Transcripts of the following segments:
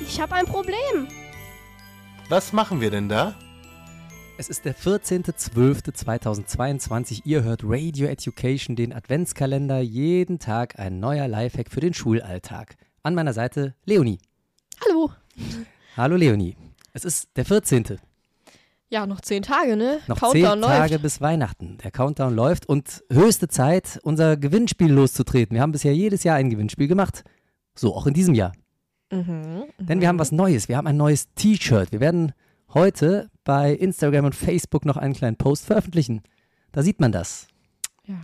Ich habe ein Problem. Was machen wir denn da? Es ist der 14.12.2022. Ihr hört Radio Education, den Adventskalender. Jeden Tag ein neuer Lifehack für den Schulalltag. An meiner Seite Leonie. Hallo. Hallo Leonie. Es ist der 14. Ja, noch zehn Tage, ne? Noch Countdown zehn Tage läuft. bis Weihnachten. Der Countdown läuft und höchste Zeit, unser Gewinnspiel loszutreten. Wir haben bisher jedes Jahr ein Gewinnspiel gemacht. So auch in diesem Jahr. Mhm. Denn wir haben was Neues. Wir haben ein neues T-Shirt. Wir werden heute bei Instagram und Facebook noch einen kleinen Post veröffentlichen. Da sieht man das. Ja.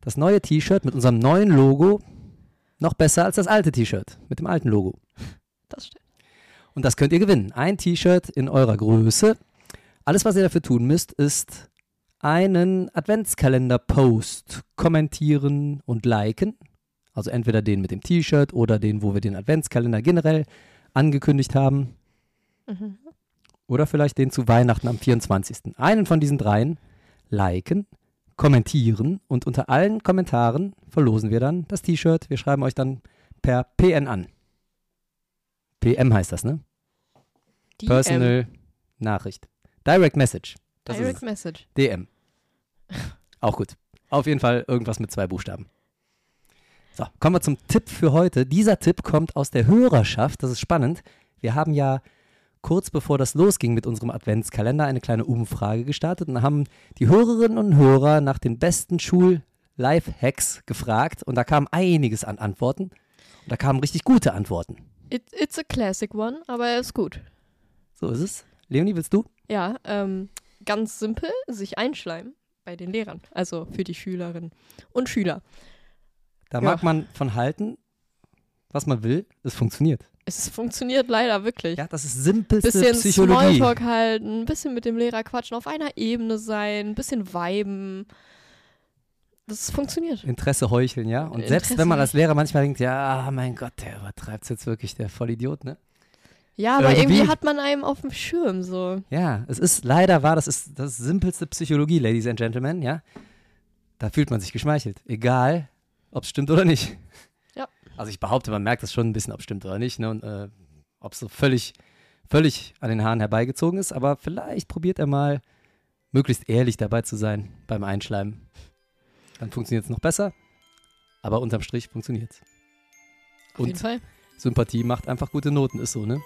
Das neue T-Shirt mit unserem neuen Logo. Noch besser als das alte T-Shirt mit dem alten Logo. Das stimmt. Und das könnt ihr gewinnen. Ein T-Shirt in eurer Größe. Alles, was ihr dafür tun müsst, ist einen Adventskalender-Post kommentieren und liken. Also entweder den mit dem T-Shirt oder den, wo wir den Adventskalender generell angekündigt haben. Mhm. Oder vielleicht den zu Weihnachten am 24. Einen von diesen dreien liken, kommentieren und unter allen Kommentaren verlosen wir dann das T-Shirt. Wir schreiben euch dann per PN an. PM heißt das, ne? DM. Personal Nachricht. Direct Message. Das Direct. Message. DM. Auch gut. Auf jeden Fall irgendwas mit zwei Buchstaben. So, kommen wir zum Tipp für heute. Dieser Tipp kommt aus der Hörerschaft. Das ist spannend. Wir haben ja kurz bevor das losging mit unserem Adventskalender eine kleine Umfrage gestartet und haben die Hörerinnen und Hörer nach den besten Schul-Life-Hacks gefragt und da kam einiges an Antworten. Und da kamen richtig gute Antworten. It, it's a classic one, aber er ist gut. So ist es. Leonie, willst du? Ja, ähm, ganz simpel, sich einschleimen bei den Lehrern, also für die Schülerinnen und Schüler. Da Ja. mag man von halten, was man will. Es funktioniert. Es funktioniert leider wirklich. Ja, das ist simpelste bisschen Psychologie. Smalltalk halten, ein bisschen mit dem Lehrer quatschen, auf einer Ebene sein, ein bisschen viben. Das funktioniert. Interesse heucheln, ja. Und selbst Interesse wenn man als Lehrer manchmal denkt, ja, mein Gott, der übertreibt jetzt wirklich, der Vollidiot, ne? Ja, aber Irgendwie- irgendwie hat man einem auf dem Schirm so. Ja, es ist leider wahr, das ist das simpelste Psychologie, Ladies and Gentlemen, ja. Da fühlt man sich geschmeichelt, egal, ob es stimmt oder nicht. Ja. Also ich behaupte, man merkt das schon ein bisschen, ob es stimmt oder nicht, ne? Und äh, ob es so völlig, völlig an den Haaren herbeigezogen ist, aber vielleicht probiert er mal, möglichst ehrlich dabei zu sein beim Einschleimen. Dann funktioniert es noch besser, aber unterm Strich funktioniert es. Auf jeden Fall. Sympathie macht einfach gute Noten, ist so, ne?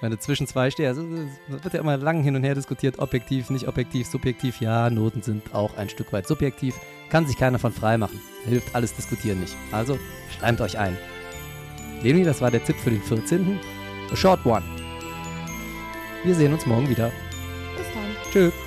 Wenn du zwischen zwei stehst, also wird ja immer lang hin und her diskutiert, objektiv, nicht objektiv, subjektiv. Ja, Noten sind auch ein Stück weit subjektiv. Kann sich keiner von frei machen. Hilft alles diskutieren nicht. Also, schleimt euch ein. Leonie, das war der Tipp für den 14. A short one. Wir sehen uns morgen wieder. Bis dann. Tschüss.